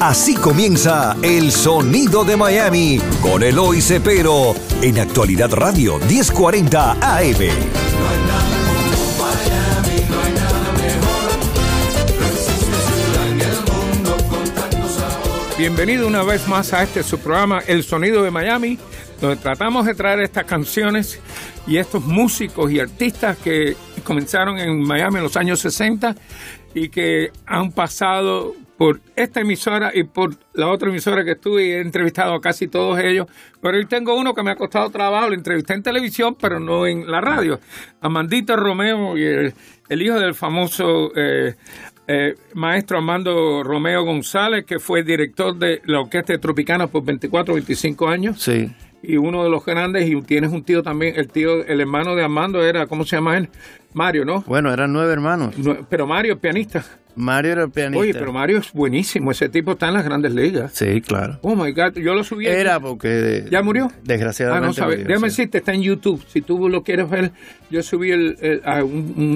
Así comienza El Sonido de Miami con Eloy Cepero en Actualidad Radio 1040 AM. Bienvenido una vez más a este su programa El Sonido de Miami, donde tratamos de traer estas canciones y estos músicos y artistas que comenzaron en Miami en los años 60 y que han pasado por esta emisora y por la otra emisora que estuve y he entrevistado a casi todos ellos. Pero hoy tengo uno que me ha costado trabajo, lo entrevisté en televisión, pero no en la radio. Amandito Romeo, y el, el hijo del famoso eh, eh, maestro Armando Romeo González, que fue director de la Orquesta de Tropicana por 24 25 años. Sí. Y uno de los grandes, y tienes un tío también, el tío, el hermano de Armando era, ¿cómo se llama él? Mario, ¿no? Bueno, eran nueve hermanos. No, pero Mario es pianista. Mario era el pianista. Oye, pero Mario es buenísimo. Ese tipo está en las grandes ligas. Sí, claro. Oh my God, yo lo subí. Era porque. ¿Ya murió? Desgraciadamente. Ah, no sabes. Déjame sí. decirte, está en YouTube. Si tú lo quieres ver, yo subí el, el-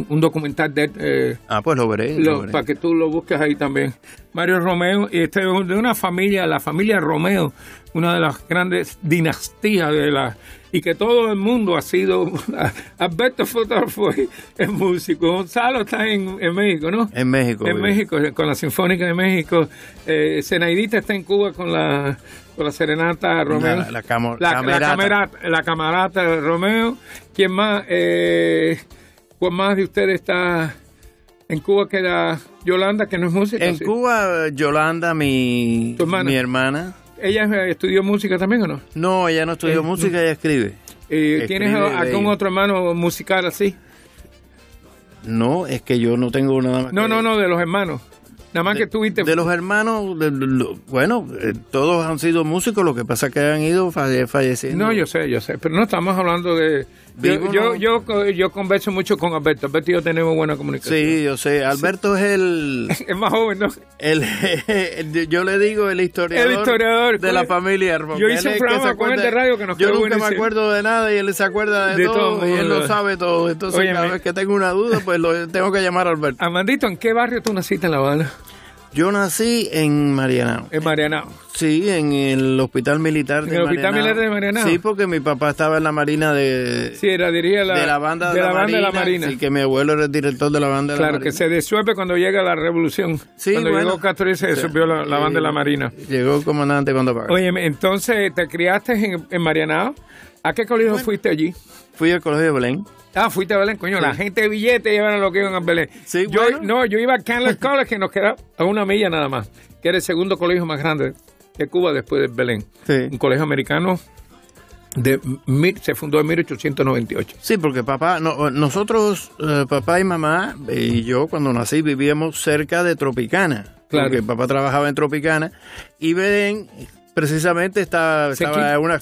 un, documental de eh, Ah, pues lo veré. lo- lo veré. para que tú lo busques ahí también. Mario Romeo, y este es de una familia, la familia Romeo, una de las grandes dinastías de la y que todo el mundo ha sido Alberto fue el músico, Gonzalo está en, en México, ¿no? En México. En. México, con la Sinfónica de México. Eh, Zenaidita está en Cuba con la, con la Serenata Romeo. La- la camo- la, camerata, la camarata Romeo. ¿Quién más? Eh, ¿Cuál más de ustedes está en Cuba? Queda Yolanda, que no es música. En sí. Cuba, Yolanda, mi, hermana. mi hermana. ¿Ella estudió música también o no? No, ella no estudió Eh, música, ella escribe. Eh, ¿Tienes algún de- otro hermano musical así? No, es que yo no tengo nada más. No, que- no, no, de los hermanos. Nada más que tuviste. De los hermanos, de- de- lo- bueno, eh, todos han sido músicos, lo que pasa es que han ido falle- falleciendo. No, yo sé, yo sé, pero no estamos hablando de... Yo, yo, yo, yo converso mucho con Alberto. Alberto y yo tenemos buena comunicación. Sí, yo sé. Alberto es el, Es más joven, ¿no? el, yo le digo el historiador, El historiador, de la familia. porque Yo hice un programa con él de radio que nos Yo nunca me acuerdo de nada y él se acuerda de, De todo, todo, y él lo sabe todo. Entonces Óyeme. cada vez que tengo una duda, pues lo tengo que llamar a Alberto. Amandito, ¿en qué barrio tú naciste en La Habana? Yo nací en Marianao. En Marianao. Sí, en el hospital militar de ¿En el Hospital Marianao. Militar de Marianao? Sí, porque mi papá estaba en la marina de, Sí, era, diría la, de la banda de, la, la banda marina, de la Marina. Y que mi abuelo era el director de la banda de Claro, la que marina. se disuelve cuando llega la revolución. Sí, cuando bueno. llegó Castro y se disolvió la, la banda de la Marina. Llegó el comandante cuando pagó. Oye, entonces, ¿te criaste en, en Marianao? ¿A qué colegio fuiste allí? Fui al colegio de Belén. Ah, fuiste a Belén, coño, la gente de billete llevan lo que iban a Belén. Sí, yo, bueno. No, yo iba a Candler College, que nos queda a una milla nada más, que era el segundo colegio más grande de Cuba después de Belén. Sí. Un colegio americano de mil- se fundó en 1898. Sí, porque papá, no, nosotros, eh, papá y mamá y yo cuando nací vivíamos cerca de Tropicana. Claro. Porque papá trabajaba en Tropicana y Belén precisamente estaba, Se estaba una,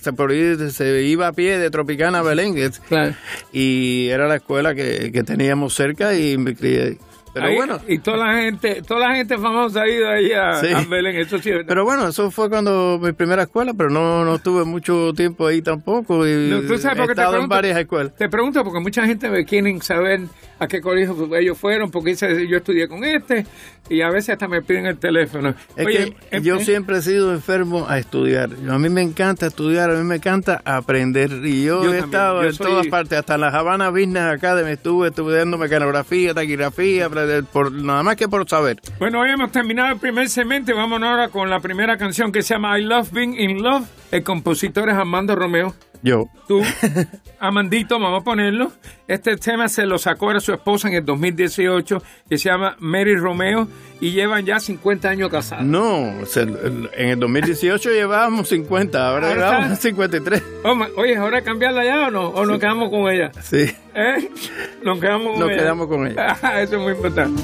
se iba a pie de Tropicana a Belén Claro. y era la escuela que, que teníamos cerca y me crié. Pero Ahí- bueno, Y toda la gente, toda la gente famosa ha ido ahí a, Sí. a Belén, eso sí es pero bueno, eso fue cuando mi primera escuela, pero no, no tuve mucho tiempo ahí tampoco y No, ¿tú sabes he te estado en varias escuelas. Te pregunto porque mucha gente me quieren saber a qué colegio ellos fueron, porque yo estudié con este, y a veces hasta me piden el teléfono. Es Oye, que em- yo em- siempre he sido enfermo a estudiar. A mí me encanta estudiar, a mí me encanta aprender. Y yo, Yo he también, estado yo en soy- todas partes, hasta en la Havana Business Academy estuve estudiando mecanografía, taquigrafía, por, nada más que por saber. Bueno, hoy hemos terminado el primer segmento vamos ahora con la primera canción que se llama I Love Being in Love. El compositor es Armando Romeo. Yo. Tú, Amandito, vamos a ponerlo. Este tema se lo sacó a su esposa en el 2018, que se llama Mary Romeo, y llevan ya 50 años casados. No, en el 2018 llevábamos 50, ahora Ahora llevamos está. 53. Oh, ma- Oye, ¿es hora de cambiarla ya o no? ¿O nos quedamos con ella? Sí. ¿Eh? Nos quedamos con Nos ella. quedamos con ella. Eso es muy importante.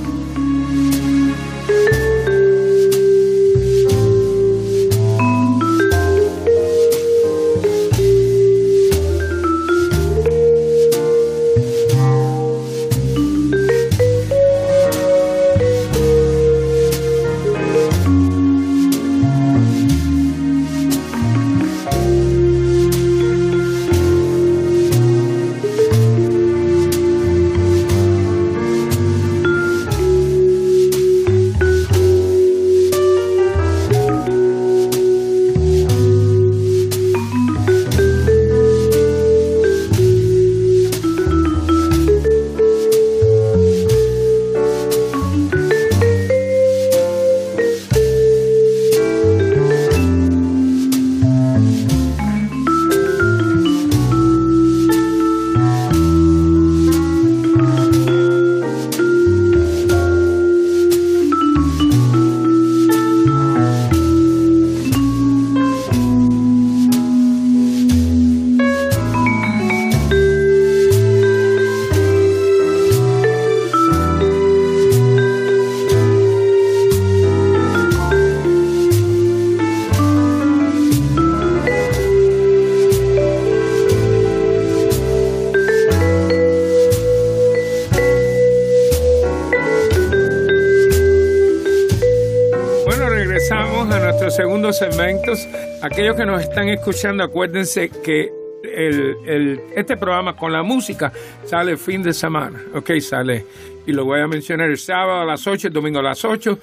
Aquellos que nos están escuchando, acuérdense que el, este programa con la música sale el fin de semana. Ok, sale. Y lo voy a mencionar el sábado a las 8, el domingo a las 8.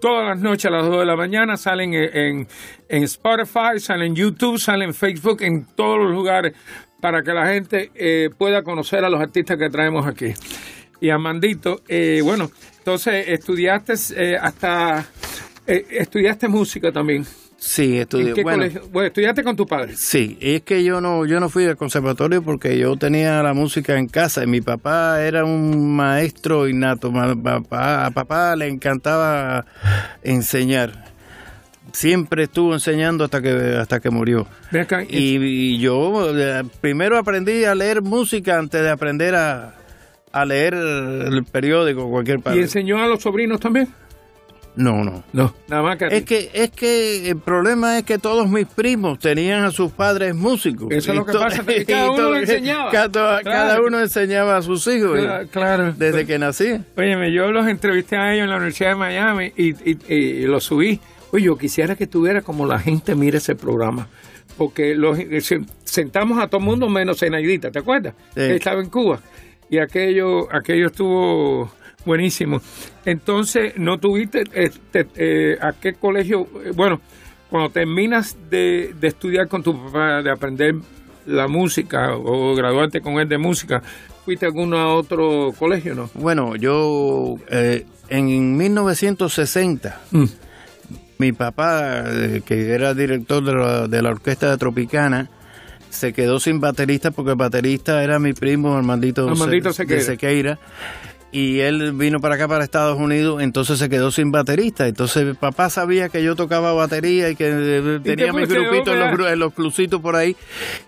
Todas las noches a las 2 de la mañana salen en, en, Spotify, salen en YouTube, salen en Facebook, en todos los lugares para que la gente eh, pueda conocer a los artistas que traemos aquí. Y Amandito, eh, bueno, entonces estudiaste eh, hasta, eh, estudiaste música también. Sí, estudié. Bueno, bueno, estudiaste con tu padre. Sí, es que yo no, yo no fui al conservatorio porque yo tenía la música en casa y mi papá era un maestro innato. Papá, a papá le encantaba enseñar. Siempre estuvo enseñando hasta que hasta que murió. Y, y, yo primero aprendí a leer música antes de aprender a, a leer el periódico cualquier parte. ¿Y enseñó a los sobrinos también? No, no. No, nada más que Es que, es que el problema es que todos mis primos tenían a sus padres músicos. Eso es lo que pasa, cada uno enseñaba. Cada, uno enseñaba a sus hijos. Claro. Desde que nací. Óyeme, yo los entrevisté a ellos en la Universidad de Miami y, y, los subí. Oye, yo quisiera que tuviera como la gente mire ese programa. Porque los, sentamos a todo el mundo menos a Naidita, ¿te acuerdas? estaba en Cuba y aquello, aquello estuvo buenísimo. Entonces, ¿no tuviste este, eh, a qué colegio? Eh, bueno, cuando terminas de, estudiar con tu papá, de aprender la música o graduarte con él de música, ¿fuiste a algún otro colegio, no? Bueno, yo eh, en 1960, mm. mi papá, que era director de la, de la Orquesta de Tropicana, se quedó sin baterista porque el baterista era mi primo Armandito, Armandito Sequeira. Y él vino para acá, para Estados Unidos, entonces se quedó sin baterista. Entonces papá sabía que yo tocaba batería y que eh, tenía mi grupito en los, en los clusitos por ahí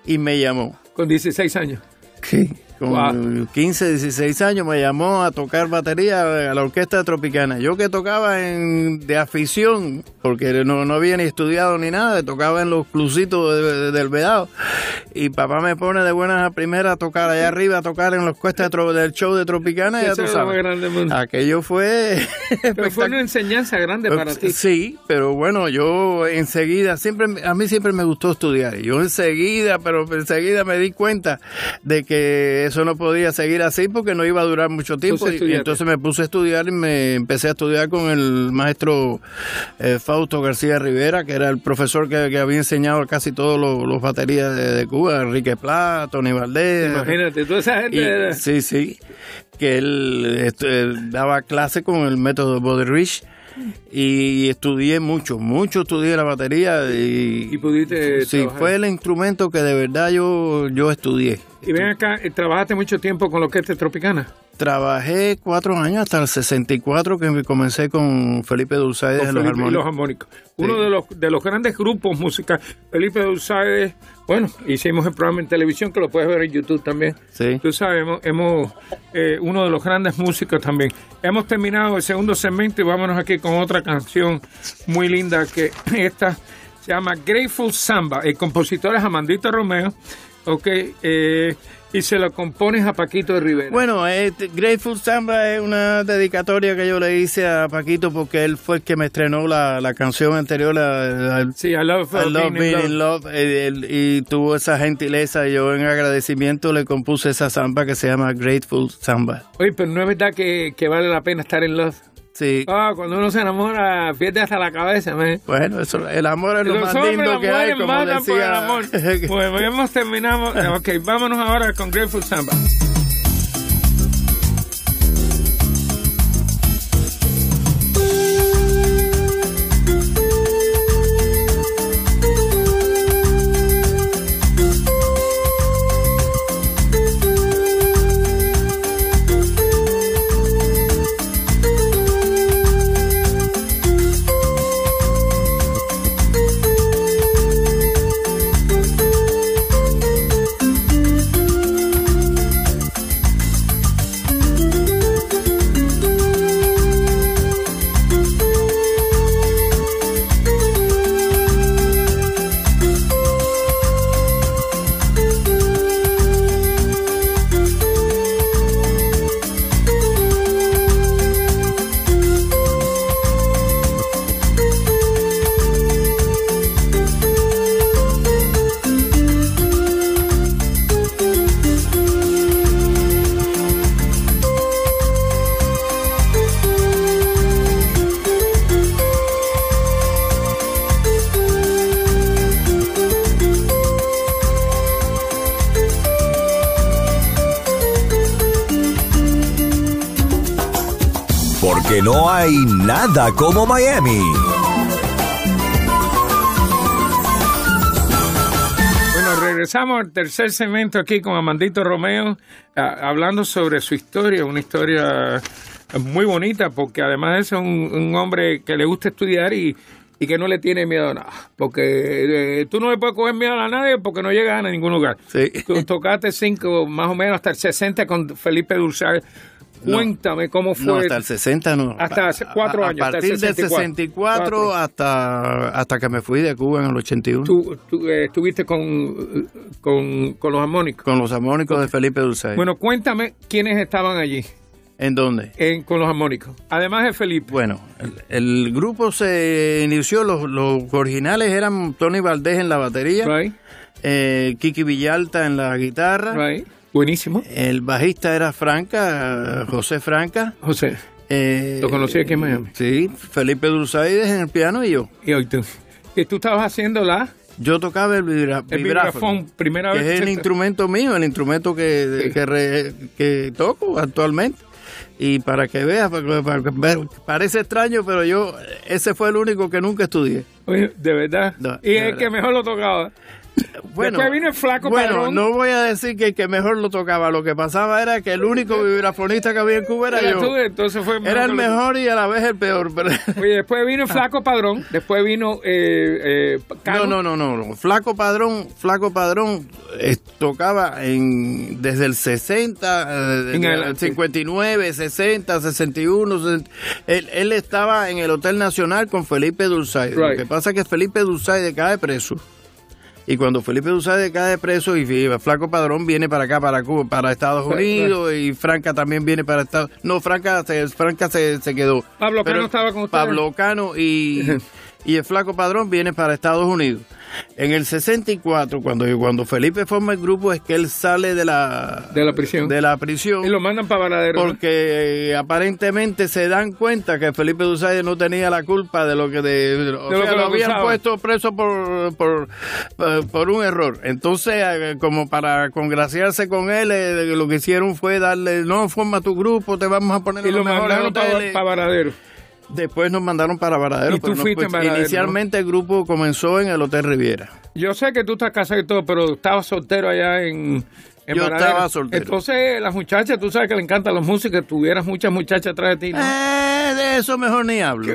y me llamó. Con 16 años. Sí con 15, 16 años me llamó a tocar batería a la orquesta tropicana. Yo que tocaba en, de afición, porque no, no había ni estudiado ni nada, tocaba en los clusitos del Vedado. Y papá me pone de buenas a primera a tocar allá arriba, a tocar en los cuestas del show de Tropicana. Ya tú sabes. Aquello fue... fue una enseñanza grande para ti. Sí, pero bueno, yo enseguida, siempre a mí siempre me gustó estudiar. Yo enseguida, pero enseguida me di cuenta de que eso no podía seguir así porque no iba a durar mucho tiempo. Y, entonces me puse a estudiar y me empecé a estudiar con el maestro eh, Fausto García Rivera, que era el profesor que, había enseñado casi todos los, baterías de, Cuba, Enrique Plata, Tony Valdés. Imagínate, toda esa gente. Sí, sí, que él, daba clase con el método Body Rich y estudié mucho, mucho estudié la batería y, ¿Y pudiste sí, fue el instrumento que de verdad yo, yo estudié. Y ven acá, eh, ¿trabajaste mucho tiempo con lo que es Tropicana? Trabajé cuatro años hasta el 64 que comencé con Felipe Dulzade en los armónicos. Uno de los de los grandes grupos musicales. Felipe Dulzade, bueno, hicimos el programa en televisión que lo puedes ver en YouTube también. Sí. Tú sabes, hemos, eh, uno de los grandes músicos también. Hemos terminado el segundo segmento y vámonos aquí con otra canción muy linda que esta se llama Grateful Samba. El compositor es Amandito Romeo. Ok, eh, y se lo compones a Paquito de Rivera. Bueno, este, Grateful Samba es una dedicatoria que yo le hice a Paquito porque él fue el que me estrenó la, canción anterior. La, sí, I Love, I love Being in Love. y, tuvo esa gentileza. Yo en agradecimiento le compuse esa samba que se llama Grateful Samba. Oye, pero no es verdad que, que vale la pena estar en Love. Sí. Ah, cuando uno se enamora, pierde hasta la cabeza, Bueno, eso, el amor es lo más lindo que hay, como decía. el amor. bueno, hemos terminado. Ok, vámonos ahora con Grateful Samba. Hay nada como Miami. Bueno, regresamos al tercer segmento aquí con Amandito Romeo, hablando sobre su historia, una historia muy bonita, porque además es un, hombre que le gusta estudiar y, que no le tiene miedo a nada. Porque eh, tú no le puedes coger miedo a nadie porque no llegas a ningún lugar. Sí. Tú tocaste cinco, más o menos hasta el 60 con Felipe Dulce. Cuéntame cómo fue. No, hasta el 60 no. Hasta hace cuatro años. A partir del 64 hasta, hasta que me fui de Cuba en el 81. ¿Tú, eh, estuviste con, con, los armónicos? Con los armónicos de Felipe Dulce. Bueno, cuéntame quiénes estaban allí. ¿En dónde? En, con los armónicos. Además de Felipe. Bueno, el, grupo se inició, los, los, originales eran Tony Valdés en la batería, eh, Kiki Villalta en la guitarra, Buenísimo. El bajista era Franca, José Franca. José. Eh, ¿Lo conocí aquí en Miami? Sí, Felipe Dulzaides en el piano y yo. ¿Y hoy tú? ¿Y tú estabas haciendo la...? Yo tocaba el, vibra, el vibrafón, primera que vez. es el instrumento mío, el instrumento que, que, toco actualmente. Y para que veas, parece extraño, pero yo, ese fue el único que nunca estudié. Oye, de verdad. y es el que mejor lo tocaba. Bueno, Después vino el flaco bueno, no voy a decir que el que mejor lo tocaba. Lo que pasaba era que el único vibrafonista que había en Cuba era, yo. entonces fue era el mejor y a la vez el peor. Oye, después vino el flaco padrón. Después vino eh, eh no, no, no, no, Flaco padrón, flaco padrón eh, tocaba en desde el 60, en el, 59, 60, 61. él, él, estaba en el Hotel Nacional con Felipe Dulzay. Lo que pasa es que Felipe Dulzay cae preso. Y cuando Felipe Duzade cae preso y Flaco Padrón viene para acá, para Cuba, para Estados Unidos, y Franca también viene para Estados No, Franca se, Franca se, se quedó. Pablo Cano estaba con ustedes. Pablo Cano y, y el Flaco Padrón viene para Estados Unidos. En el 64, cuando, cuando Felipe forma el grupo, es que él sale de la, de la prisión. De la prisión. Y lo mandan para Varadero. Porque eh, aparentemente se dan cuenta que Felipe Duzay no tenía la culpa de lo que, de, lo, que lo, habían puesto preso por, por, por, un error. Entonces, eh, como para congraciarse con él, eh, lo que hicieron fue darle, no, forma tu grupo, te vamos a poner y lo mandaron para Varadero. Después nos mandaron para Varadero. ¿Y tú fuiste Inicialmente el grupo comenzó en el Hotel Riviera. Yo sé que tú estás casado y todo, pero estabas soltero allá en, yo estaba soltero. Entonces, las muchachas, tú sabes que le encantan los músicos, tuvieras muchas muchachas atrás de ti, ¿no? Eh, de eso mejor ni hablo.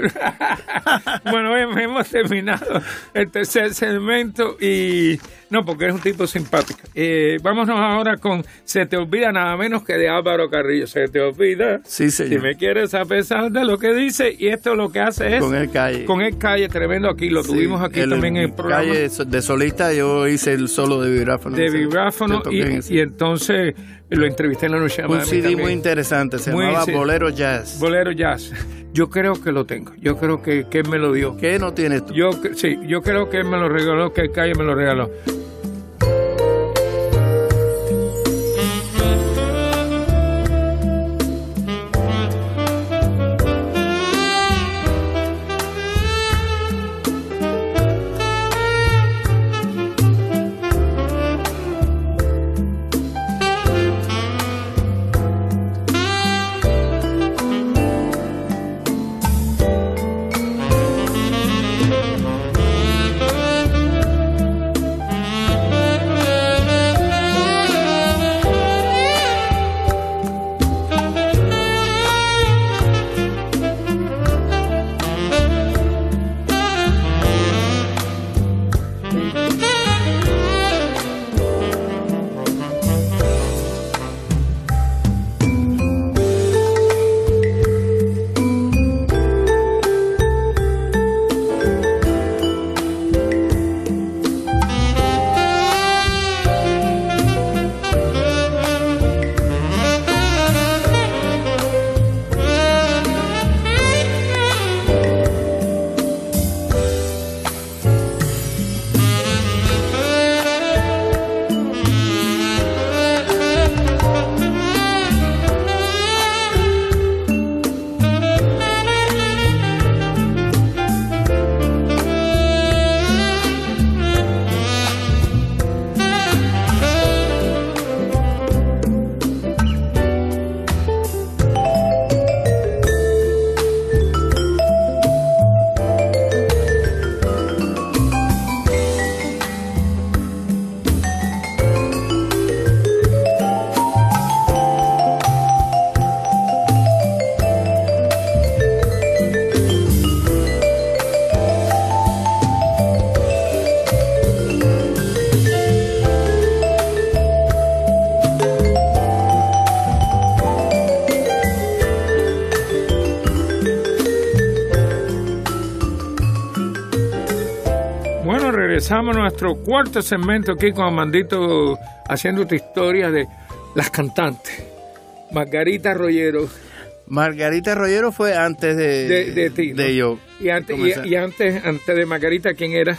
bueno, hemos terminado el tercer segmento y... No, porque eres un tipo simpático. Eh, vámonos ahora con Se te olvida nada menos que de Álvaro Carrillo. Se te olvida. Sí, señor. Si me quieres a pesar de lo que dice, y esto lo que hace es... Con el calle. Con el calle, tremendo aquí. Lo tuvimos aquí también en el programa. calle de solista, yo hice el solo de vibráfono. De vibráfono y, entonces lo entrevisté en la noche. Un CD muy interesante, se llamaba Bolero Jazz. Bolero Jazz. Yo creo que lo tengo. Yo creo que, que él me lo dio. ¿Qué no tienes tú? Yo, sí, yo creo que él me lo regaló, que el calle me lo regaló. Empezamos nuestro cuarto segmento aquí con Amandito haciendo tu historia de las cantantes. Margarita Rollero. Margarita Rollero fue antes de, De- de ti, ¿no? yo. Y antes, y, antes, antes de Margarita, ¿quién era?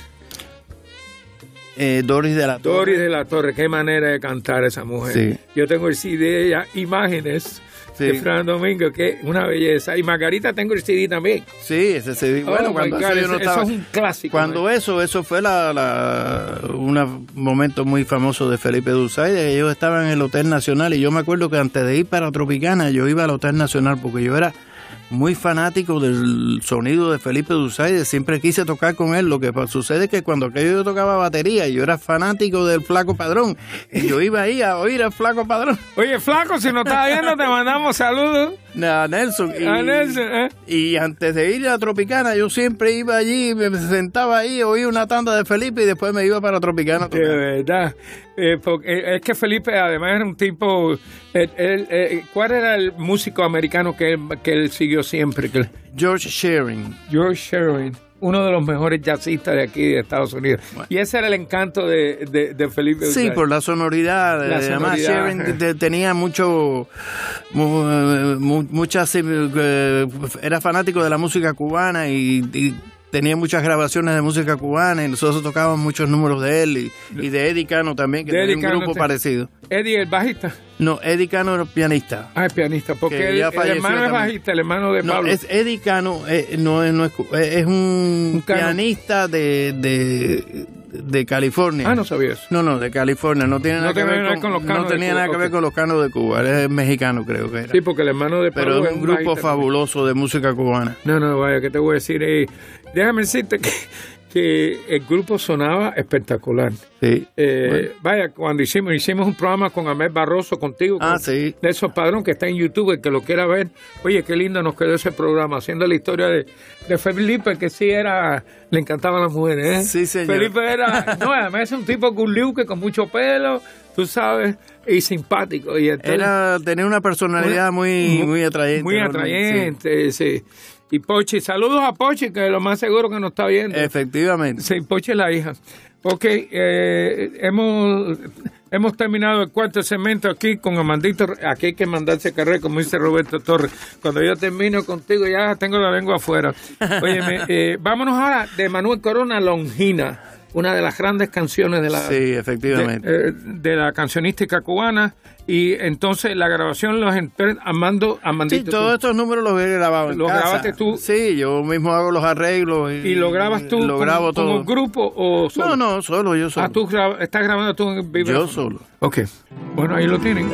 Eh, Doris de la Torre. Doris de la Torre. Qué manera de cantar esa mujer. Sí. Yo tengo el CD de ella, Imágenes, Sí. de Fran Domingo, que es una belleza. Y Margarita tengo el CD también. Sí, ese CD. Bueno, Oh, cuando God, eso yo eso- es un clásico. Cuando man. eso, eso fue la, la- un momento muy famoso de Felipe Dulzaide. Ellos estaban en el Hotel Nacional y yo me acuerdo que antes de ir para Tropicana yo iba al Hotel Nacional porque yo era muy fanático del sonido de Felipe Dulzaide. Siempre quise tocar con él. Lo que sucede es que cuando aquello yo tocaba batería, yo era fanático del Flaco Padrón y yo iba ahí a oír al Flaco Padrón. Oye, Flaco, si nos estás viendo, te mandamos saludos. A Nelson. Y, A Nelson, ¿eh? y antes de ir a Tropicana, yo siempre iba allí, me sentaba ahí, oía una tanda de Felipe y después me iba para Tropicana. De verdad. Eh, porque, eh, es que Felipe además era un tipo... eh, él, ¿Cuál era el músico americano que que él siguió siempre? Que- George Shearing. George Shearing, uno de los mejores jazzistas de aquí de Estados Unidos. Y ese era el encanto de, de, de Felipe. Sí, por la sonoridad. La Además, sonoridad, Shearing te- tenía mucho, mu- mu- muchas, eh, era fanático de la música cubana y, y tenía muchas grabaciones de música cubana y nosotros tocábamos muchos números de él y, y de Eddie Cano también, que tenía un grupo te- parecido. Eddie, el bajista. No, Eddie Cano era pianista. Ah, el pianista. Porque Que el, el hermano es bajista, el hermano de No, Pablo. es Eddie Cano, eh, no, es- no es, un, pianista de, de, de California. Ah, no sabía eso. No, no, de California. No tiene No nada, que, ver con, con los no canos de tenía Cuba, nada que ver con los canos de Cuba. Él es mexicano, creo que era. Sí, porque el hermano de Pablo Pero es un grupo fabuloso de música cubana. No, no, vaya, ¿qué te voy a decir? Eh, déjame decirte que, que el grupo sonaba espectacular. Sí. Eh, Vaya, cuando hicimos hicimos un programa con Amel Barroso contigo, Ah, con sí. Nelson Padrón, que está en YouTube, el que lo quiera ver. Oye, qué lindo nos quedó ese programa, haciendo la historia de, de Felipe, que sí era, le encantaban las mujeres, ¿eh? Sí, señor. Felipe era, no, además es un tipo que con mucho pelo, tú sabes, y simpático. Y entonces- Era, tenía una personalidad muy, muy atrayente. muy ¿no? atrayente, sí. Y Pochi, saludos a Pochi, que es lo más seguro que nos está viendo. Efectivamente. Sí, Pochi es la hija. Ok, eh, hemos, hemos terminado el cuarto segmento aquí con Amandito. Aquí hay que mandarse carrera, como dice Roberto Torres. Cuando yo termino contigo, ya tengo la lengua afuera. Óyeme, eh, vámonos ahora de Manuel Corona, Longina, una de las grandes canciones de la, Sí, efectivamente. de, eh, de la cancionística cubana. Y entonces la grabación los entre Amando, Sí, todos tú. estos números los he grabado en ¿Los casa. grabaste tú? Sí, yo mismo hago los arreglos. Y, ¿Y lo grabas tú Lo como, grabo todo. grupo o solo? No, no, solo yo solo. Ah, tú estás grabando tú en vivo. Yo solo. Ok. Bueno, ahí lo tienen.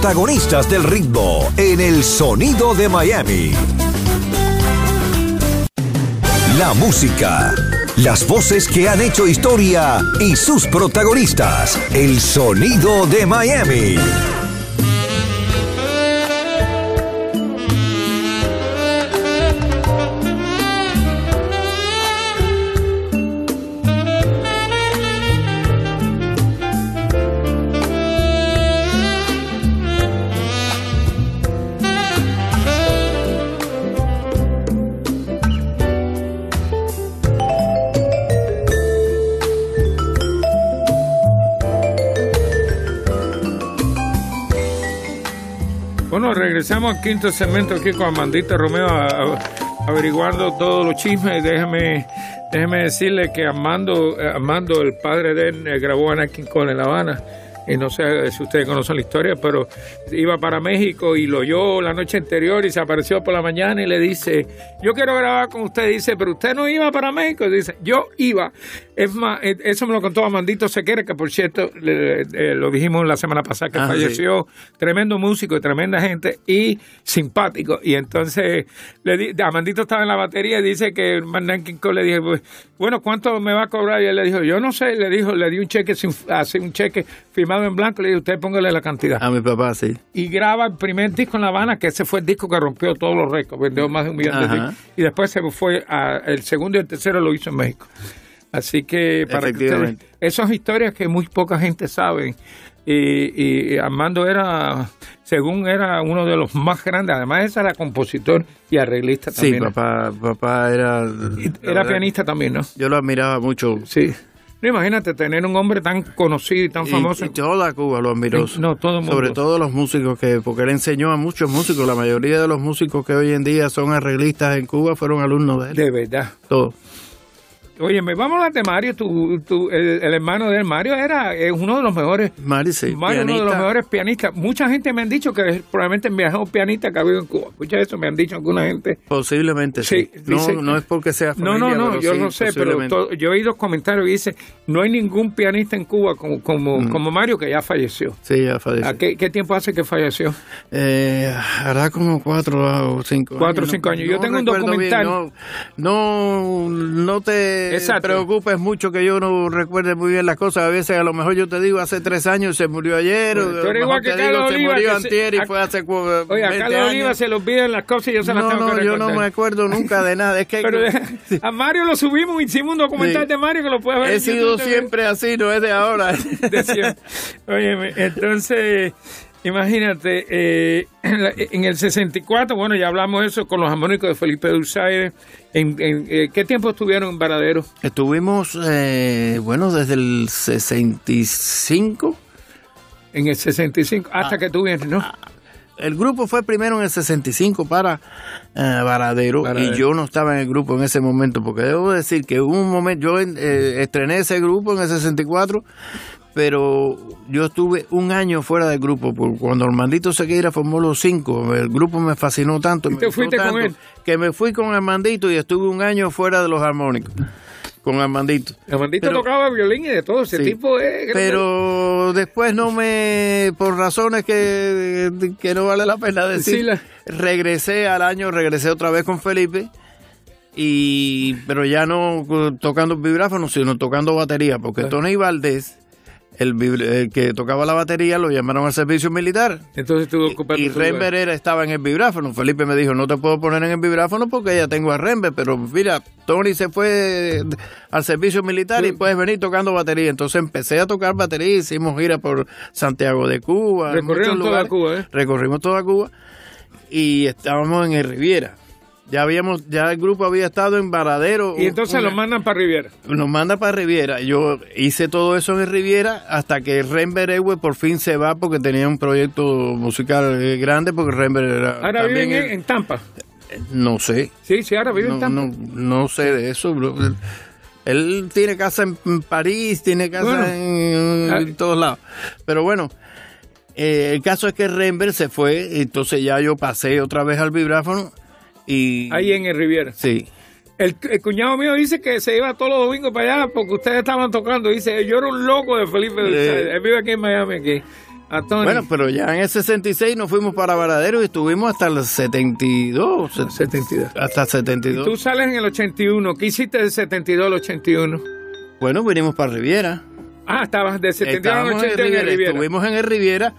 Protagonistas del ritmo en el sonido de Miami. La música, las voces que han hecho historia y sus protagonistas. El sonido de Miami. Regresamos al quinto segmento aquí con Amandita Romeo a- a- averiguando todos los chismes. Déjeme, déjeme decirle que Armando, Armando, el padre de él, eh, grabó Anakin Cole en La Habana. Y no sé si ustedes conocen la historia, pero iba para México y lo oyó la noche anterior y se apareció por la mañana y le dice, yo quiero grabar con usted. Dice, pero usted no iba para México. Dice, yo iba. Es más, eh, eso me lo contó Amandito Sequera, que por cierto, le- eh, lo dijimos la semana pasada que Ah, sí. falleció tremendo músico y tremenda gente y simpático. Y entonces le di, Amandito estaba en la batería y dice que King Cole le dije, pues, bueno, ¿cuánto me va a cobrar? Y él le dijo, yo no sé, le dijo, le di un cheque sin, así un cheque firmado en blanco, le dije, usted póngale la cantidad. A mi papá, sí. Y graba el primer disco en La Habana, que ese fue el disco que rompió todos los récords, vendió más de un millón de discos. Y después se fue a, el segundo y el tercero lo hizo en México. Así que para que ustedes, esas historias que muy poca gente sabe. Y, y Armando era, según era uno de los más grandes, además era compositor y arreglista Sí, también. papá, papá era... Era pianista también, ¿no? Yo lo admiraba mucho. Sí. No, imagínate tener un hombre tan conocido y tan Y- famoso. Y, toda Cuba lo admiró. No, todo el mundo. Sobre todo los músicos, que porque él enseñó a muchos músicos. La mayoría de los músicos que hoy en día son arreglistas en Cuba fueron alumnos de él. de verdad. Todos. Oye, me vamos a hablar de Mario, tu, tu- el, el hermano de él, Mario era uno de los mejores, Mari, sí, Mario uno de los mejores pianistas. Mucha gente me han dicho que es probablemente el mejor pianista que ha habido en Cuba. Escucha eso, me han dicho alguna gente. Posiblemente sí. Sí, no, dice- no es porque sea No, familia, no, no, pero yo sí, no sé, pero to- yo he oído comentarios y dice, no hay ningún pianista en Cuba como, como, Mm. como Mario que ya falleció. Sí, ya falleció. ¿A qué, qué tiempo hace que falleció? Eh, hará como cuatro o cinco Cuatro o cinco años. Yo tengo un documental. bien, no, no, no te Exacto. preocupes mucho que yo no recuerde muy bien las cosas. A veces a lo mejor yo te digo hace tres años se murió ayer. Bueno, o igual que te digo, Carlos se Oliva, murió antier y a- fue hace Oye, a 20 Carlos Oliva años. se le olvidan las cosas y yo se las No, tengo no, que yo no me acuerdo nunca de nada. Es que Pero a Mario lo subimos, hicimos un documental Sí. de Mario que lo puedes ver. he sido siempre así, no es de ahora. De siempre. Óyeme, entonces, imagínate, eh, en, la- en el 64, bueno, ya hablamos eso con los armónicos de Felipe Dulzaire. En, en, eh, ¿Qué tiempo estuvieron en Varadero? Estuvimos, eh, bueno, desde el 65. En el 65, hasta que tú vienes, ¿no? El grupo fue primero en el 65 para eh, Varadero, Varadero. y yo no estaba en el grupo en ese momento, porque debo decir que hubo un momento, yo eh, estrené ese grupo en el 64, pero yo estuve un año fuera del grupo, porque cuando Armandito Sequeira formó los cinco, el grupo me fascinó tanto, ¿Y te fuiste con él? que me fui con Armandito y estuve un año fuera de los armónicos, con Armandito. Armandito Pero- tocaba violín y de todo, ese Sí. tipo es... Pero después no me, por razones que, que no vale la pena decir, Sí, la- regresé al año, regresé otra vez con Felipe, y pero ya no tocando vibráfono, sino tocando batería, porque Tony Valdés, el, que tocaba la batería, lo llamaron al servicio militar. Entonces tú ocupas Y Rember era, estaba en el vibráfono. Felipe me dijo, no te puedo poner en el vibráfono porque ya tengo a Rember, pero mira, Tony se fue al servicio militar y puedes venir tocando batería. Entonces empecé a tocar batería, hicimos gira por Santiago de Cuba. Recorrieron muchos toda. Cuba, ¿eh? Recorrimos toda Cuba y estábamos en el Riviera. Ya habíamos, ya el grupo había estado en Varadero. Y entonces una- lo mandan para Riviera. nos manda para Riviera. Yo hice todo eso en Riviera hasta que Rember Ewe por fin se va porque tenía un proyecto musical grande porque Rember era Ahora viven en, en Tampa. no sé, Sí, sí, ahora viven en no, Tampa. no, no sé de eso. bro. Él, tiene casa en en París, tiene casa Bueno. en, Ah. en todos lados. Pero bueno, eh, el caso es que Rember se fue, entonces ya yo pasé otra vez al vibráfono y Ahí en el Riviera. sí. El, el cuñado mío dice que se iba todos los domingos para allá porque ustedes estaban tocando. Dice, yo era un loco de Felipe. Eh. Él vive aquí en Miami, aquí. Bueno, pero ya en el 66 nos fuimos para Varadero y estuvimos hasta el 72. 72. Hasta 72. Tú sales en el 81. ¿Qué hiciste del 72 al 81? Bueno, vinimos para Riviera. Ah, estabas de 71 al Estábamos en 81 en Riviera, Riviera. Estuvimos en el Riviera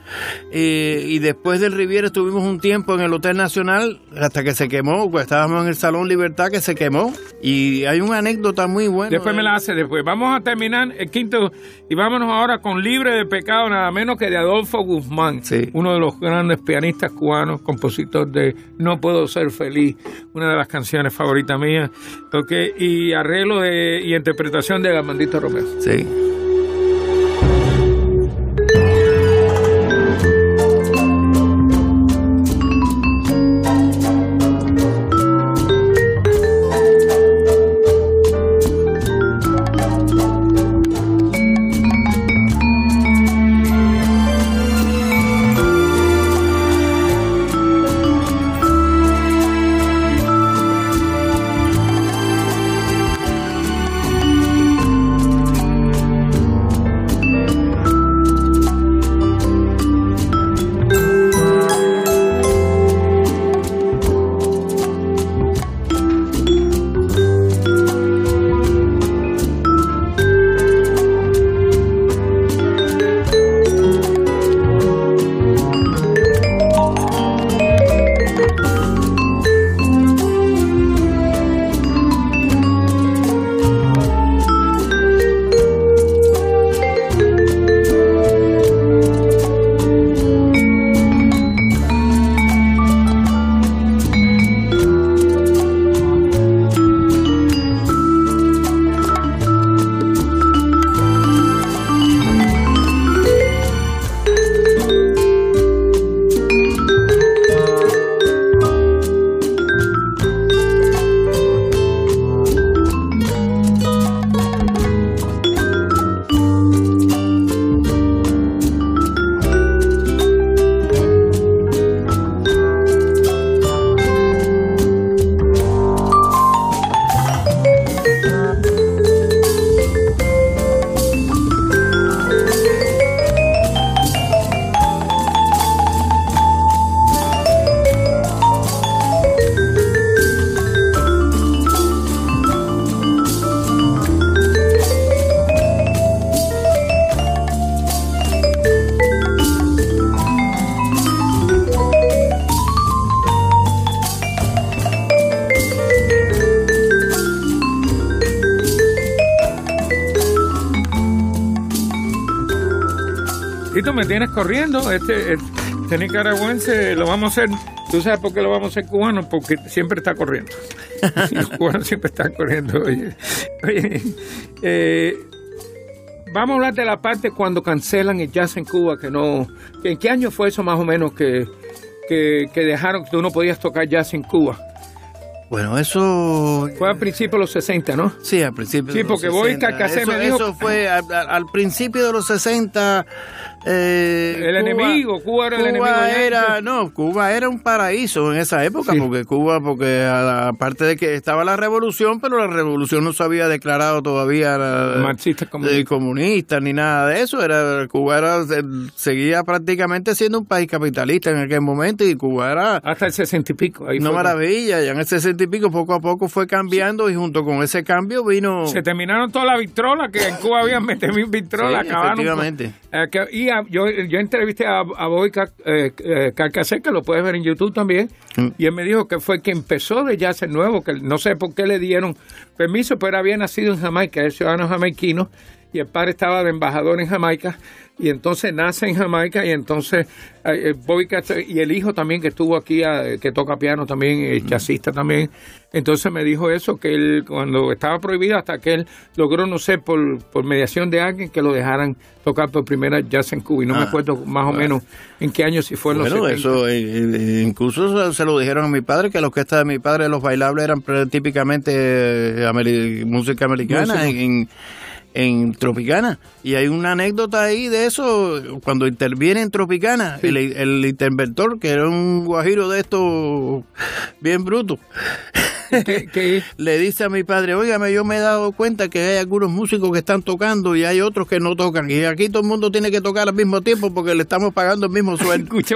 eh, y después del Riviera estuvimos un tiempo en el Hotel Nacional hasta que se quemó. pues, estábamos en el Salón Libertad que se quemó. Y hay una anécdota muy buena. Después me la hace después. Vamos a terminar el quinto y vámonos ahora con Libre de Pecado, nada menos que de Adolfo Guzmán, Sí. uno de los grandes pianistas cubanos, compositor de No Puedo Ser Feliz, una de las canciones favoritas mías, y arreglo de, y interpretación de Gamandito Romeo. Sí. Tienes corriendo. Este, este nicaragüense lo vamos a hacer. ¿Tú sabes por qué lo vamos a hacer cubano? Porque siempre está corriendo. Los cubanos siempre están corriendo. Oye, Oye, eh, vamos a hablar de la parte cuando cancelan el jazz en Cuba, que no... ¿En qué año fue eso más o menos que, que, que dejaron que tú no podías tocar jazz en Cuba? Bueno, eso. Fue a principios de los 60, ¿no? Sí, al principio. Sí, de los porque Bobby 60. Carcassé eso, me dijo- Eso fue al, al- al principio de los 60. Eh, El enemigo, Cuba era el enemigo. Era, no, Cuba era un paraíso en esa época, Sí. porque Cuba, porque aparte de que estaba la revolución, pero la revolución no se había declarado todavía la- Marxista comunista. de comunista ni nada de eso. Era Cuba era, seguía prácticamente siendo un país capitalista en aquel momento y Cuba era Hasta el 60 y pico. Ahí una fue maravilla, ya en el 60 y pico poco a poco fue cambiando y junto con ese cambio vino... Se terminaron todas las vitrolas que en Cuba habían 20.000 vitrolas. Sí, acabaron con- efectivamente. Eh, que- y a- yo, yo entrevisté a, a Bobby Car- eh, eh, que lo puedes ver en YouTube también, Mm. y él me dijo que fue que empezó de jazz el nuevo, que no sé por qué le dieron permiso, pero había nacido en Jamaica, es ciudadano jamaiquino, y el padre estaba de embajador en Jamaica, y entonces nace en Jamaica, y entonces eh, eh, Bobby Carcassé, y el hijo también que estuvo aquí, eh, que toca piano también, eh, jazzista también, entonces me dijo eso, que él cuando estaba prohibido, hasta que él logró, no sé, por, por mediación de alguien, que lo dejaran tocar por primera jazz en Cuba. Y no me Ah, acuerdo más o menos en qué año, si fue en los Bueno, 70. eso incluso se, lo dijeron a mi padre, que la orquesta de mi padre, los bailables eran típicamente música americana en, en, en Tropicana. Y hay una anécdota ahí de eso, cuando interviene en Tropicana, el, el interventor, que era un guajiro de estos bien bruto, Le dice a mi padre, óigame, yo me he dado cuenta que hay algunos músicos que están tocando y hay otros que no tocan. Y aquí todo el mundo tiene que tocar al mismo tiempo porque le estamos pagando el mismo sueldo. Escucha,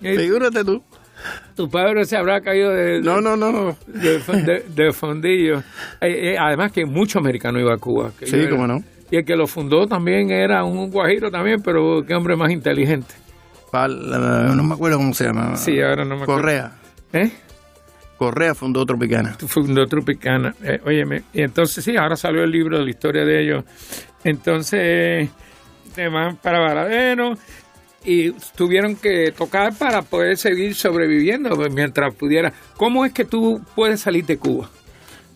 Figúrate tú. Tu padre se habrá caído de, no, no, no. de, fondillo. Eh, eh, además que muchos americanos iban a Cuba. sí, cómo no. Y el que lo fundó también era un guajiro también, pero qué hombre más inteligente. no me acuerdo cómo se llama. Sí, ahora no me acuerdo. Correa. ¿Eh? Correa fundó Tropicana. Fundó Tropicana. Eh, óyeme, y entonces sí, ahora salió el libro de la historia de ellos. Entonces, se van para Varadero y tuvieron que tocar para poder seguir sobreviviendo mientras pudiera. ¿Cómo es que tú puedes salir de Cuba?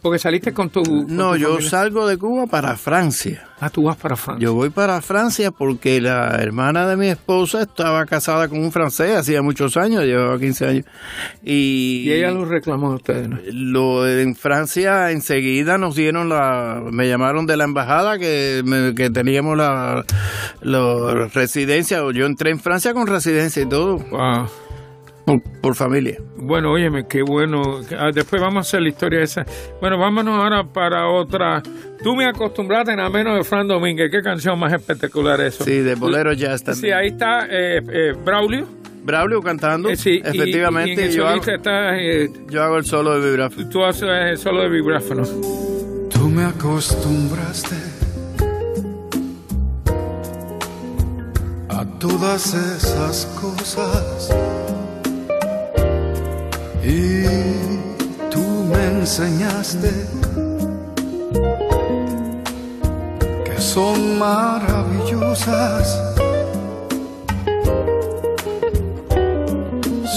Porque saliste con tu... no, yo salgo de Cuba para Francia. Ah, tú vas para Francia. Yo voy para Francia porque la hermana de mi esposa estaba casada con un francés hacía muchos años, llevaba 15 años. Y, y ella lo reclamó a ustedes, ¿no? Lo, en Francia enseguida nos dieron la... Me llamaron de la embajada que, que teníamos la, la residencia. Yo entré en Francia con residencia y todo. Wow. Por, familia. Bueno, óyeme, qué bueno. Ah, después vamos a hacer la historia esa. Bueno, vámonos ahora para otra. Tú me acostumbraste a menos de Fran Domínguez. Qué canción más espectacular eso. Sí, de bolero jazz también. Sí, ahí está eh, eh, Braulio. Braulio cantando. Eh, sí, efectivamente. yo, hago, yo hago el solo de vibráfono. Tú haces el solo de vibráfono. Tú me acostumbraste a todas esas cosas y tú me enseñaste que son maravillosas.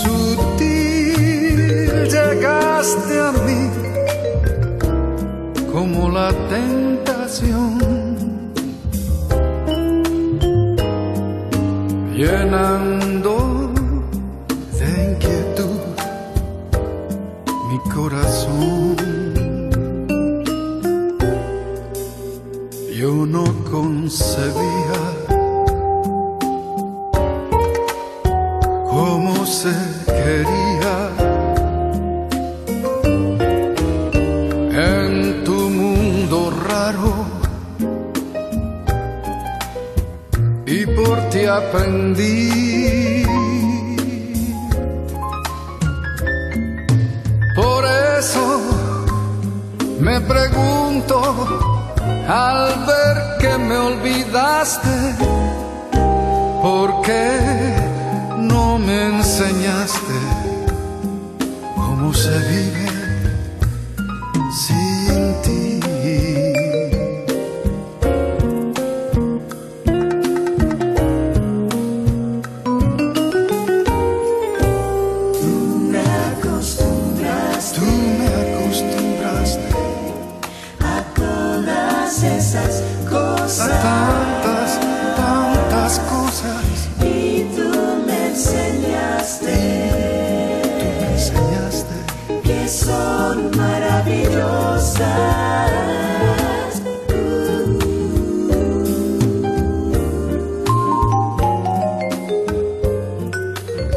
Sutil llegaste a mí como la tentación.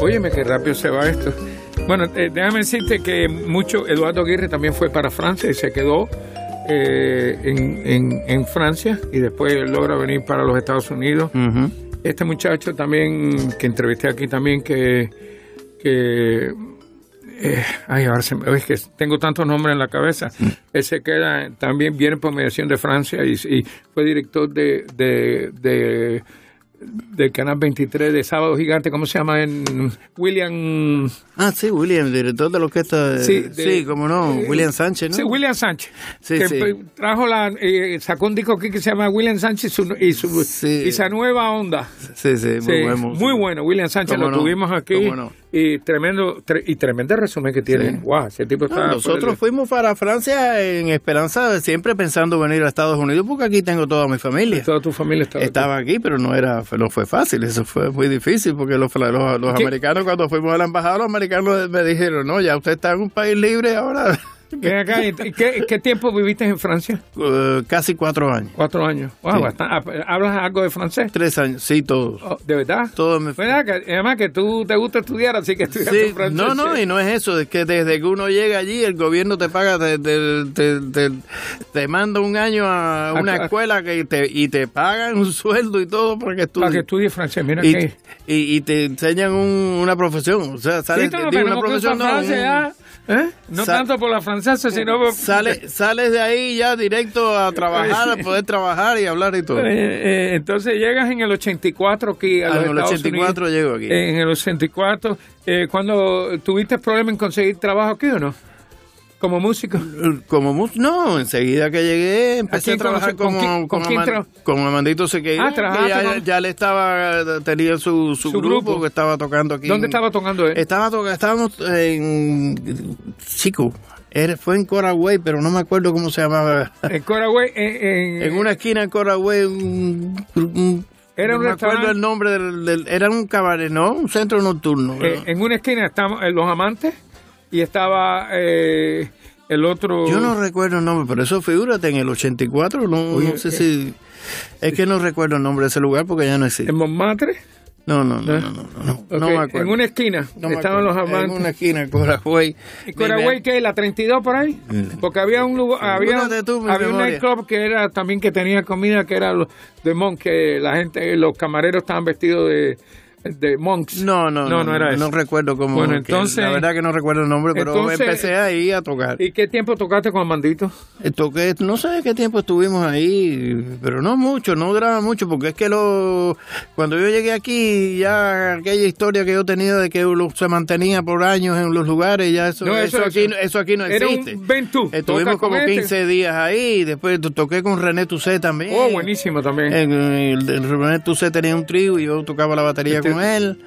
Que rápido se va esto. Bueno, eh, déjame decirte que mucho, Eduardo Aguirre también fue para Francia y se quedó eh, en, en, Francia y después logra venir para los Estados Unidos. Este muchacho también, que entrevisté aquí también, que... que eh, ay, ahora se es que tengo tantos nombres en la cabeza. Él se queda, también viene por mediación de Francia y, y fue director de, de del canal 23 de Sábado Gigante, ¿cómo se llama? En William. Ah, sí, William, director de la orquesta. Sí, sí, cómo no, eh, William Sánchez, ¿no? Sí, William Sánchez. Sí, que trajo la. Eh, sacó un disco aquí que se llama William Sánchez y su, y su nueva onda. Sí, sí, muy bueno. Muy bueno, William Sánchez, lo tuvimos aquí. Y tremendo, y tremendo resumen que tiene. Wow, ese tipo está. nosotros fuimos para Francia en esperanza, siempre pensando venir a Estados Unidos, porque aquí tengo toda mi familia. Toda tu familia estaba, estaba aquí, pero no era no fue fácil, eso fue muy difícil, porque los, los, americanos, cuando fuimos a la embajada, los americanos me dijeron, no, ya usted está en un país libre, ahora ¿y ¿qué, qué tiempo viviste en Francia? Eh, casi cuatro años. Cuatro años. Wow, Sí. bastante. ¿Hablas algo de francés? Tres años, sí, todo. Oh, ¿De verdad? Todo me- ¿Verdad? Que, además que tú te gusta estudiar, así que estudiaste Sí, francés. no, no, y no es eso, es que desde que uno llega allí, el gobierno te paga, te, te, te, manda un año a una escuela que te, y te pagan un sueldo y todo para que Para que estudies. estudie francés, mira Y, que... y, y te enseñan un- una profesión, o sea, Sí, sales, no, digo, una profesión, no, un- ya, ¿eh? No Sa- tanto por la francesa, sino por... sale, sales de ahí ya directo a trabajar, a poder trabajar y hablar y todo. Eh, eh, entonces llegas en el 84 aquí a Ah, los en el Estados 84 Unidos. llego aquí. En el 84. Eh, cuando tuviste problemas en conseguir trabajo aquí o no? Como músico. Como mus- no, enseguida que llegué empecé ¿A a trabajar con como, quién- con como, quién como Amandito Sequeira, Ah, que ya, con- ya le estaba, tenía su, su, Su grupo, grupo. que estaba tocando aquí. ¿Dónde en- estaba tocando él? Estaba toca- estábamos en, chico, fue en Coragüey, pero no me acuerdo cómo se llamaba. En Coragüey, en, en- En una esquina en Coragüey, un, un- Era no un me acuerdo el nombre del, del- era un cabaret, no, un centro nocturno. eh, en una esquina estaban eh, Los Amantes y estaba eh, el otro... Yo no recuerdo el nombre, pero eso figúrate en el 84, no, Oye, no sé eh. si... Es que no recuerdo el nombre de ese lugar porque ya no existe. En Montmartre. No, no, no, ¿Eh? no, no, no, no, Ok, no me acuerdo. En una esquina No estaban Los. Amantes. En una esquina, Coragüey. ¿Y Coragüey qué? ¿La 32 por ahí? Porque había un lugar, había, había un nightclub que era también que tenía comida que era de monk, que la gente, los camareros estaban vestidos de, de monks. No, no, no, no, era eso. No recuerdo cómo. Bueno, entonces- La verdad que no recuerdo el nombre, pero Entonces- empecé ahí a tocar. ¿Y qué tiempo tocaste con Amandito? Eh, Toqué, no sé qué tiempo estuvimos ahí, pero no mucho, no duraba mucho, porque es que lo, cuando yo llegué aquí, ya aquella historia que yo tenía de que uno se mantenía por años en los lugares, ya eso, No, eso, eso- aquí, eso aquí no Era un existe. ven tú, toca Estuvimos con como este. 15 días ahí, después to- toqué con René Tusset también. Oh, buenísimo también. En el, el René Tusset tenía un trío y yo tocaba la batería Este- con él.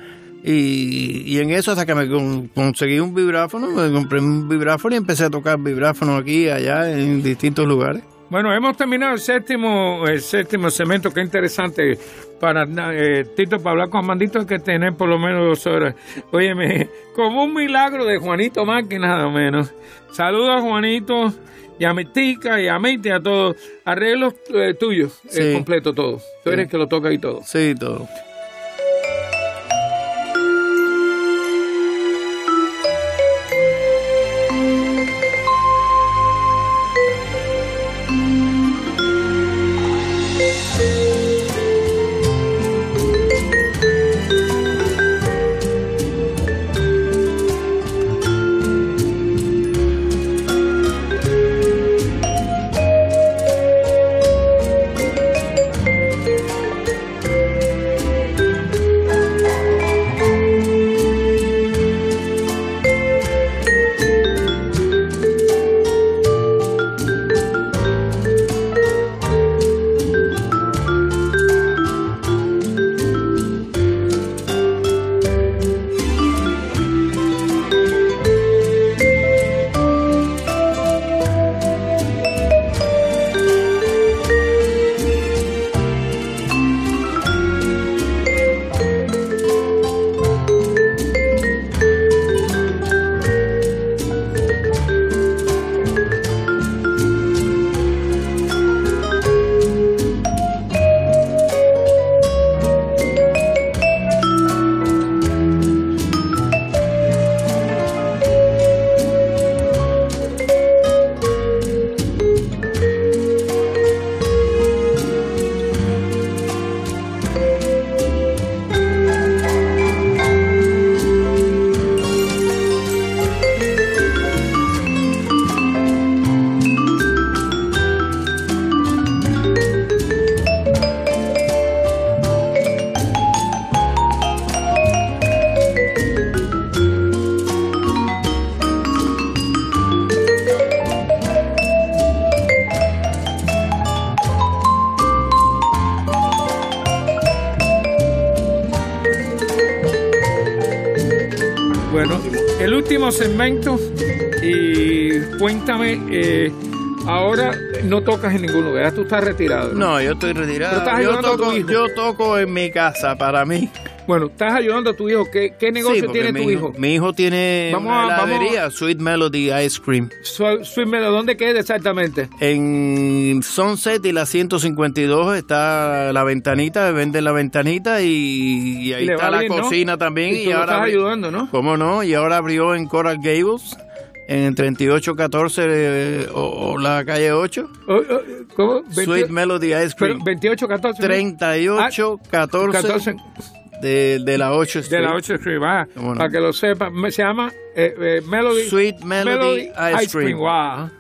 Y, y en eso hasta que me con- conseguí un vibráfono, me compré un vibráfono y empecé a tocar vibráfono aquí y allá en distintos lugares. Bueno, hemos terminado el séptimo, el séptimo segmento. Qué interesante para eh, Tito, para hablar con Amandito hay que tener por lo menos dos horas. Óyeme, como un milagro de Juanito Márquez, nada menos. Saludos a Juanito y a mi tica y a Mite, a todos. Arreglos eh, tuyos, Sí. el completo todo. Tú eres el que lo toca y todo. Sí, todo. Segmento y cuéntame, eh, ahora no tocas en ningún lugar, tú estás retirado. No, yo estoy retirado. Yo toco, yo toco en mi casa para mí. Bueno, estás ayudando a tu hijo. ¿Qué, qué negocio Sí, tiene mi tu hijo? Mi hijo tiene Vamos una vamos a- Sweet Melody Ice Cream. Su- Sweet Meadow, ¿dónde queda exactamente? En Sunset y la 152 está la ventanita, vende la ventanita y, y ahí Y está la bien, ¿no? cocina también. Y tú ahora estás ayudando, ¿no? ¿Cómo no? Y ahora abrió en Coral Gables, en 3814 eh, o, o la calle 8. Oh, oh, ¿Cómo? Sweet 28 Melody Ice Cream. 28, 14. 3814 14 de, de la 8 de Street. la 8 Street, ¿Cómo no? para que lo sepa. Me- Se llama eh, eh, Melody. Sweet Melody Ice Cream. Wow.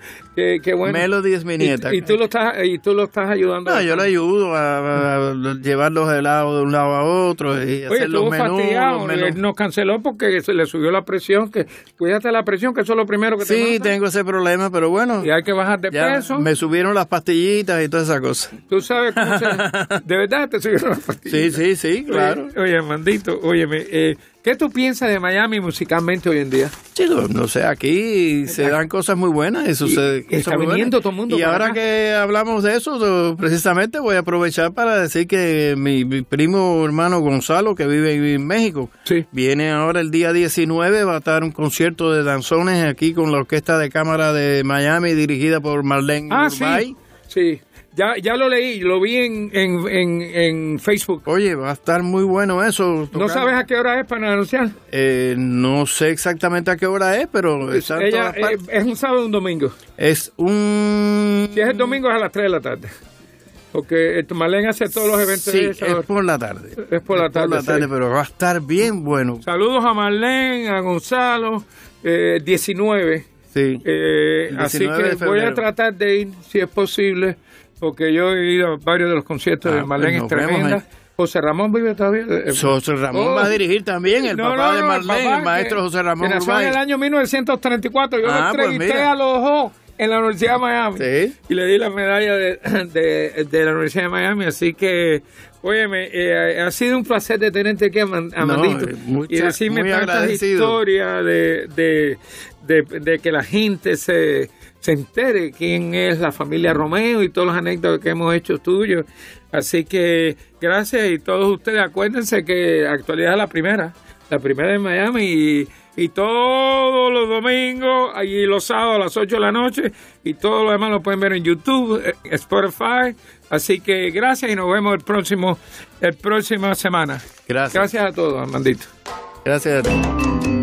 Qué, qué bueno. Melody es mi nieta. Y, y tú lo estás, y tú lo estás ayudando. No, yo le ayudo a, a- llevar los helados de un lado a otro y Oye, hacer los menús. los menús. nos canceló porque se le subió la presión, que cuídate la presión, que eso es lo primero que te Sí, mata. tengo ese problema, pero bueno, Y hay que bajar de peso. me subieron las pastillitas y todas esas cosas. Tú sabes cómo se... De verdad te subieron las pastillas. Sí, sí, sí, claro. Oye, oye, Mandito, óyeme, eh, ¿qué tú piensas de Miami musicalmente hoy en día? Chico, no sé, aquí se dan cosas muy buenas y sucede. y está viniendo todo el mundo Y ahora acá. que hablamos de eso, precisamente voy a aprovechar para decir que mi, mi primo hermano Gonzalo, que vive en México, Sí. viene ahora el día 19, va a estar un concierto de danzones aquí con la Orquesta de Cámara de Miami, dirigida por Marlene Ah, Urbay. sí, sí. Ya, ya lo leí, lo vi en, en, en, en Facebook. Oye, va a estar muy bueno eso. ¿No sabes a qué hora es para anunciar? Eh, no sé exactamente a qué hora es, pero en Ella, eh, es un sábado o un domingo. es un... Si es el domingo es a las 3 de la tarde. Porque el Marlene hace todos los eventos Sí, de es por la tarde. Es por la tarde, sí. pero va a estar bien bueno. Saludos a Marlene, a Gonzalo, eh, 19. Sí. Eh, así 19 que voy a tratar de ir, si es posible, porque yo he ido a varios de los conciertos Ah, de Marlene, pues es vemos tremenda. José Ramón vive todavía. Eh, José Ramón Oh. va a dirigir también, el No, papá no, de no, Marlene, papá el maestro que- José Ramón que nació en el año 1934. Yo Ah, lo pues entrevisté mira. a los dos en la Universidad de Miami. Sí. Y le di la medalla de, de, de la Universidad de Miami. Así que, óyeme, eh, ha sido un placer de tenerte aquí, Amandito. eh, y decirme tantas agradecido. historias de, de, de, de que la gente se, se entere quién es la familia Romeo y todos los anécdotas que hemos hecho tuyos. Así que gracias y todos ustedes acuérdense que actualidad es la primera, la primera en Miami y, y todos los domingos y los sábados a las 8 de la noche y todo lo demás lo pueden ver en YouTube, eh, Spotify. Así que gracias y nos vemos el próximo, el próxima semana. Gracias. Gracias a todos, Armandito. Gracias a ti.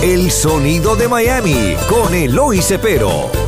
El Sonido de Miami con Eloy Cepero.